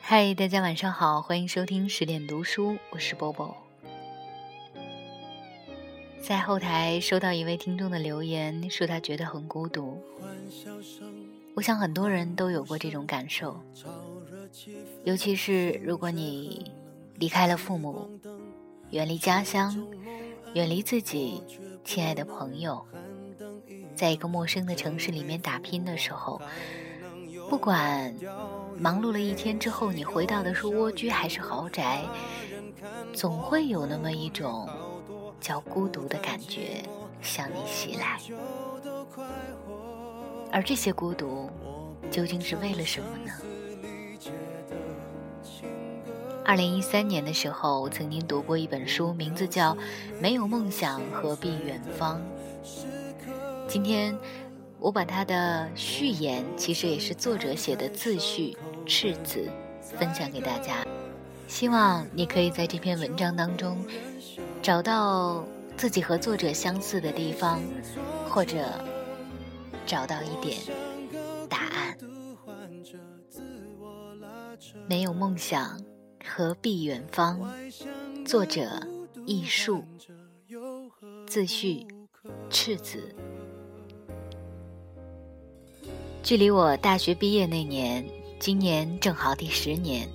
嗨，大家晚上好，欢迎收听十点读书，我是波波。在后台收到一位听众的留言，说他觉得很孤独。我想很多人都有过这种感受，尤其是如果你离开了父母，远离家乡，远离自己亲爱的朋友，在一个陌生的城市里面打拼的时候，不管。忙碌了一天之后，你回到的是蜗居还是豪宅，总会有那么一种叫孤独的感觉向你袭来。而这些孤独，究竟是为了什么呢？二零一三年的时候，我曾经读过一本书，名字叫《没有梦想何必远方》。今天。我把他的序言，其实也是作者写的自序《赤子》，分享给大家。希望你可以在这篇文章当中找到自己和作者相似的地方，或者找到一点答案。没有梦想，何必远方？作者：艺术。自序：赤子。距离我大学毕业那年，今年正好第十年。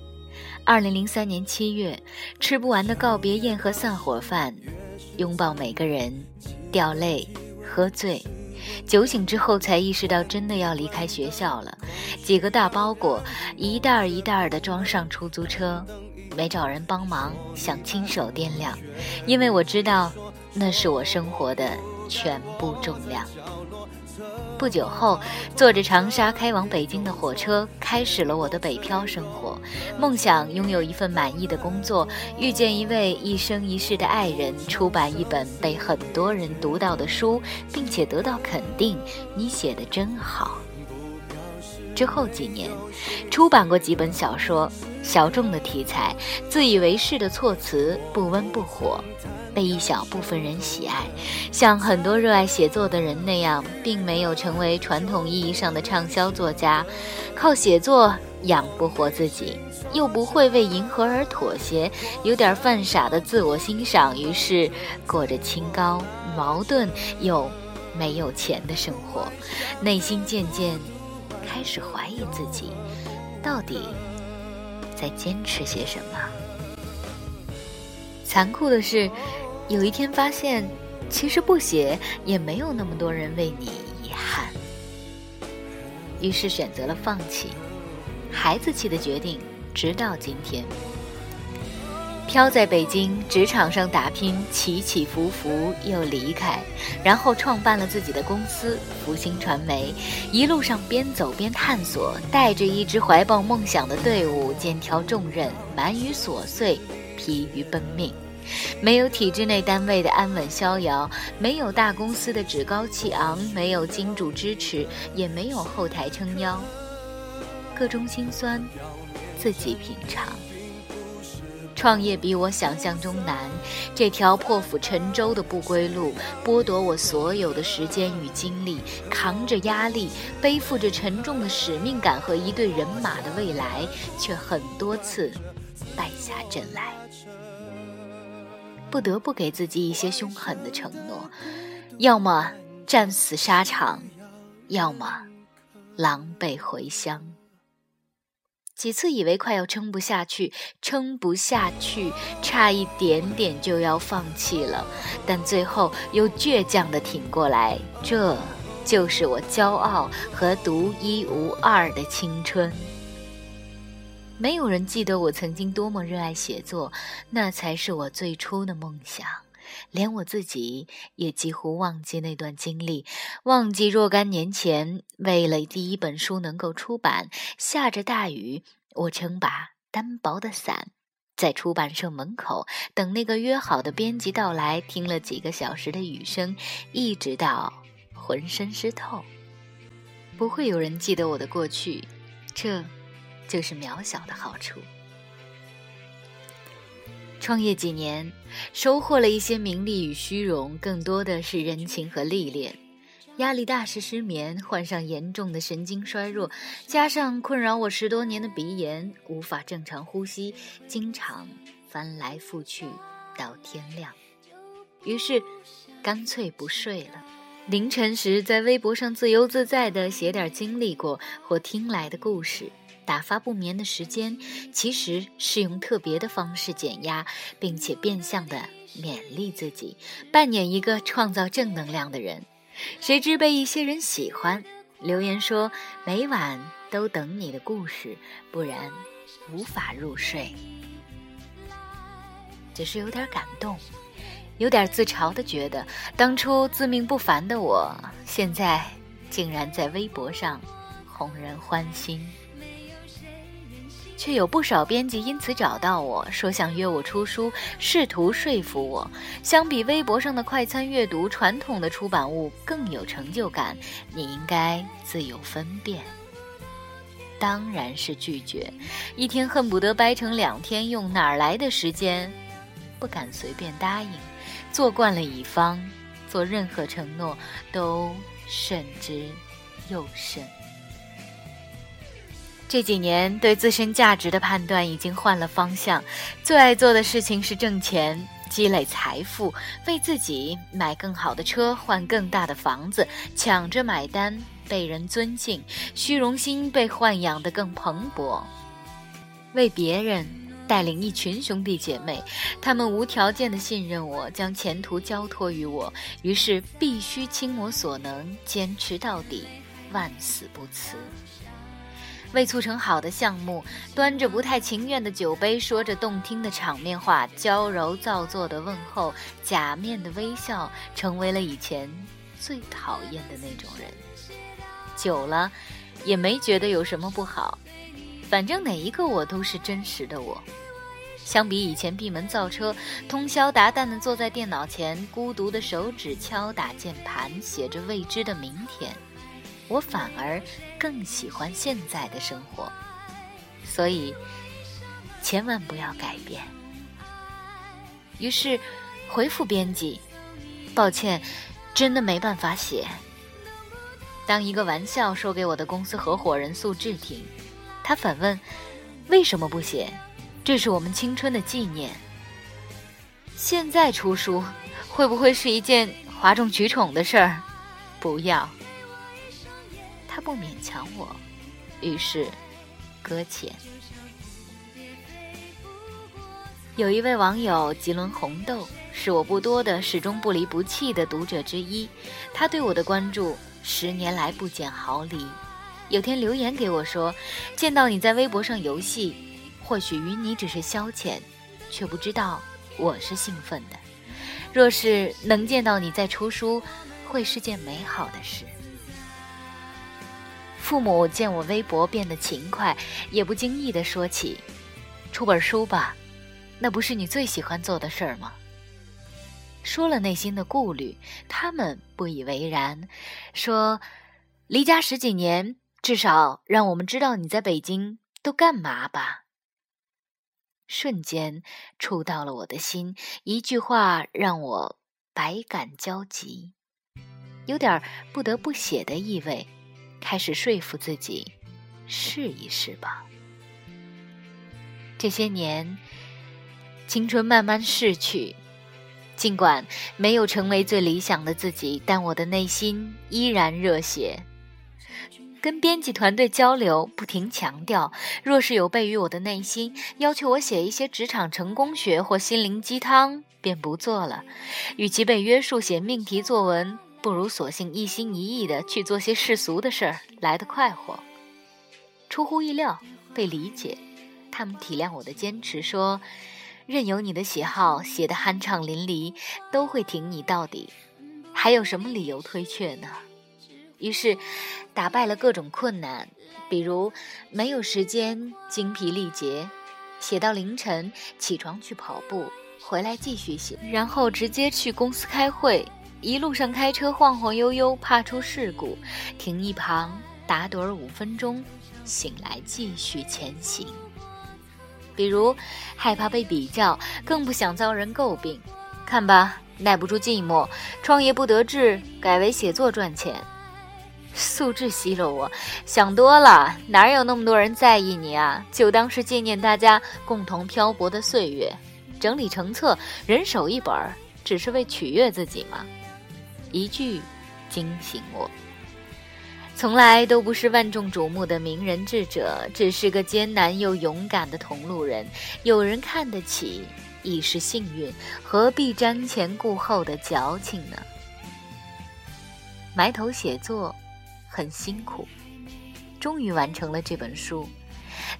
二零零三年七月，吃不完的告别宴和散伙饭，拥抱每个人，掉泪，喝醉，酒醒之后才意识到真的要离开学校了。几个大包裹，一袋儿一袋儿的装上出租车，没找人帮忙，想亲手掂量，因为我知道，那是我生活的全部重量。不久后，坐着长沙开往北京的火车，开始了我的北漂生活。梦想拥有一份满意的工作，遇见一位一生一世的爱人，出版一本被很多人读到的书，并且得到肯定。你写的真好。之后几年，出版过几本小说，小众的题材，自以为是的措辞，不温不火。被一小部分人喜爱，像很多热爱写作的人那样，并没有成为传统意义上的畅销作家，靠写作养不活自己，又不会为迎合而妥协，有点犯傻的自我欣赏，于是过着清高、矛盾又没有钱的生活，内心渐渐开始怀疑自己，到底在坚持些什么。残酷的是，有一天发现，其实不写也没有那么多人为你遗憾。于是选择了放弃，孩子气的决定，直到今天。飘在北京职场上打拼，起起伏伏又离开，然后创办了自己的公司福星传媒。一路上边走边探索，带着一支怀抱梦想的队伍，肩挑重任，忙于琐碎。疲于奔命，没有体制内单位的安稳逍遥，没有大公司的趾高气昂，没有金主支持，也没有后台撑腰。各中心酸，自己品尝。创业比我想象中难，这条破釜沉舟的不归路，剥夺我所有的时间与精力，扛着压力，背负着沉重的使命感和一队人马的未来，却很多次败下阵来。不得不给自己一些凶狠的承诺，要么战死沙场，要么狼狈回乡。几次以为快要撑不下去，撑不下去，差一点点就要放弃了，但最后又倔强地挺过来。这就是我骄傲和独一无二的青春。没有人记得我曾经多么热爱写作，那才是我最初的梦想。连我自己也几乎忘记那段经历，忘记若干年前，为了第一本书能够出版，下着大雨，我撑把单薄的伞，在出版社门口等那个约好的编辑到来，听了几个小时的雨声，一直到浑身湿透。不会有人记得我的过去，这。就是渺小的好处。创业几年，收获了一些名利与虚荣，更多的是人情和历练。压力大时失眠，患上严重的神经衰弱，加上困扰我十多年的鼻炎，无法正常呼吸，经常翻来覆去到天亮。于是，干脆不睡了。凌晨时，在微博上自由自在地写点经历过或听来的故事，打发不眠的时间，其实是用特别的方式减压，并且变相的勉励自己，扮演一个创造正能量的人。谁知被一些人喜欢，留言说每晚都等你的故事，不然无法入睡。只是有点感动，有点自嘲的觉得，当初自命不凡的我，现在竟然在微博上哄人欢心。却有不少编辑因此找到我说想约我出书，试图说服我，相比微博上的快餐阅读，传统的出版物更有成就感，你应该自有分辨。当然是拒绝，一天恨不得掰成两天用，哪来的时间？不敢随便答应，做惯了乙方，做任何承诺都慎之又慎。这几年对自身价值的判断已经换了方向，最爱做的事情是挣钱、积累财富，为自己买更好的车、换更大的房子，抢着买单，被人尊敬，虚荣心被豢养得更蓬勃；为别人带领一群兄弟姐妹，他们无条件的信任我，将前途交托于我，于是必须倾我所能，坚持到底，万死不辞。为促成好的项目，端着不太情愿的酒杯，说着动听的场面话，娇柔造作的问候，假面的微笑，成为了以前最讨厌的那种人。久了，也没觉得有什么不好，反正哪一个我都是真实的我。相比以前闭门造车，通宵达旦地坐在电脑前，孤独的手指敲打键盘，写着未知的明天。我反而更喜欢现在的生活，所以千万不要改变。于是回复编辑：“抱歉，真的没办法写。”当一个玩笑说给我的公司合伙人素志听，他反问：“为什么不写？这是我们青春的纪念。现在出书会不会是一件哗众取宠的事儿？不要。”不勉强我，于是搁浅。有一位网友吉伦红豆，是我不多的始终不离不弃的读者之一。他对我的关注十年来不减毫厘。有天留言给我说：“见到你在微博上游戏，或许与你只是消遣，却不知道我是兴奋的。若是能见到你在出书，会是件美好的事。”父母见我微博变得勤快，也不经意地说起：“出本书吧，那不是你最喜欢做的事儿吗？”说了内心的顾虑，他们不以为然，说：“离家十几年，至少让我们知道你在北京都干嘛吧。”瞬间触到了我的心，一句话让我百感交集，有点不得不写的意味。开始说服自己，试一试吧。这些年，青春慢慢逝去，尽管没有成为最理想的自己，但我的内心依然热血。跟编辑团队交流，不停强调：若是有悖于我的内心，要求我写一些职场成功学或心灵鸡汤，便不做了。与其被约束写命题作文。不如索性一心一意的去做些世俗的事儿，来得快活。出乎意料，被理解，他们体谅我的坚持，说：“任由你的喜好写得酣畅淋漓，都会挺你到底，还有什么理由推却呢？”于是，打败了各种困难，比如没有时间精疲力竭，写到凌晨，起床去跑步，回来继续写，然后直接去公司开会。一路上开车晃晃悠悠，怕出事故，停一旁打盹儿五分钟，醒来继续前行。比如害怕被比较，更不想遭人诟病。看吧，耐不住寂寞，创业不得志，改为写作赚钱。素质吸了我，想多了，哪有那么多人在意你啊？就当是纪念大家共同漂泊的岁月，整理成册，人手一本儿，只是为取悦自己吗？一句惊醒我。从来都不是万众瞩目的名人智者，只是个艰难又勇敢的同路人。有人看得起，已是幸运，何必瞻前顾后的矫情呢？埋头写作。很辛苦，终于完成了这本书。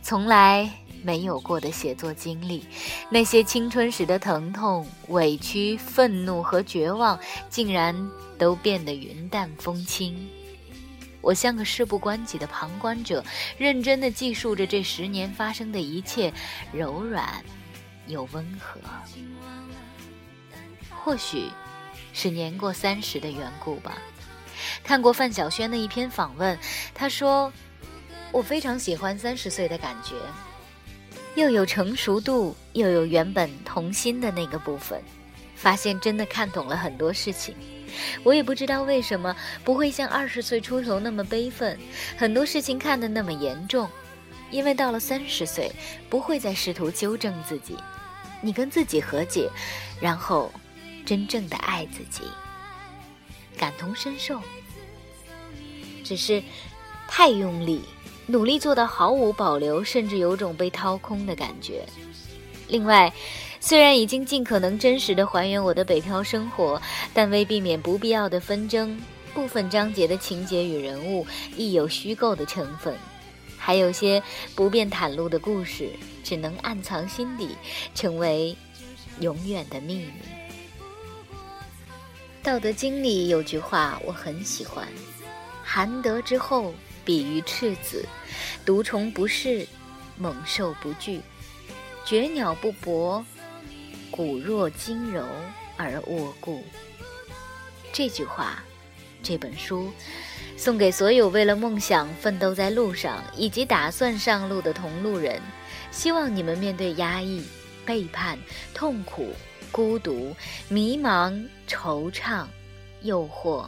从来没有过的写作经历，那些青春时的疼痛、委屈、愤怒和绝望，竟然都变得云淡风轻。我像个事不关己的旁观者，认真地记述着这十年发生的一切，柔软又温和。或许是年过三十的缘故吧。看过范晓萱的一篇访问，她说：“我非常喜欢三十岁的感觉，又有成熟度，又有原本童心的那个部分。发现真的看懂了很多事情。我也不知道为什么不会像二十岁出头那么悲愤，很多事情看得那么严重。因为到了三十岁，不会再试图纠正自己，你跟自己和解，然后真正的爱自己。”感同身受，只是太用力，努力做到毫无保留，甚至有种被掏空的感觉。另外，虽然已经尽可能真实的还原我的北漂生活，但为避免不必要的纷争，部分章节的情节与人物亦有虚构的成分，还有些不便袒露的故事，只能暗藏心底，成为永远的秘密。《道德经》里有句话我很喜欢：“含德之后，比于赤子；毒虫不噬，猛兽不惧；绝鸟不搏，骨若金柔而握固。”这句话，这本书，送给所有为了梦想奋斗在路上以及打算上路的同路人。希望你们面对压抑、背叛、痛苦。孤独、迷茫、惆怅、诱惑、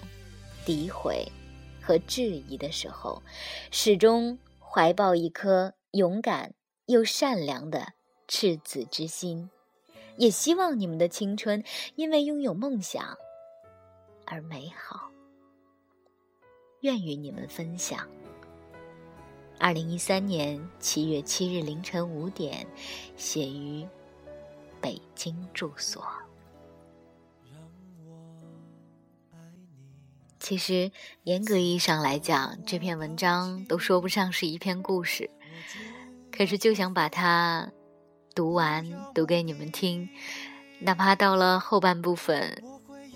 诋毁和质疑的时候，始终怀抱一颗勇敢又善良的赤子之心。也希望你们的青春因为拥有梦想而美好。愿与你们分享。二零一三年七月七日凌晨五点，写于。北京住所。其实，严格意义上来讲，这篇文章都说不上是一篇故事。可是，就想把它读完，读给你们听。哪怕到了后半部分，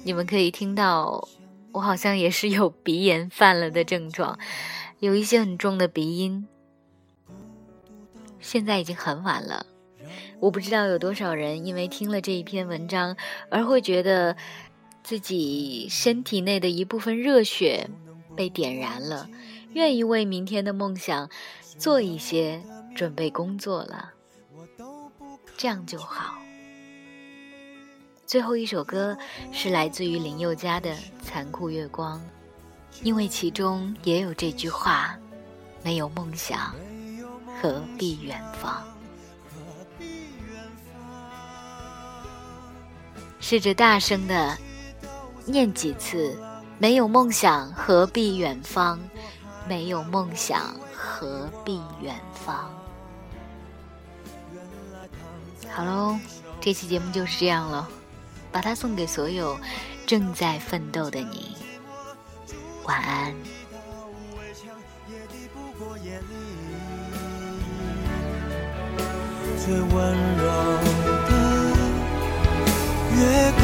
你们可以听到我好像也是有鼻炎犯了的症状，有一些很重的鼻音。现在已经很晚了。我不知道有多少人因为听了这一篇文章而会觉得自己身体内的一部分热血被点燃了，愿意为明天的梦想做一些准备工作了，这样就好。最后一首歌是来自于林宥嘉的《残酷月光》，因为其中也有这句话：没有梦想，何必远方？试着大声的念几次，没有梦想何必远方？没有梦想何必远方？好喽，这期节目就是这样了，把它送给所有正在奋斗的你，晚安。最温柔。月光，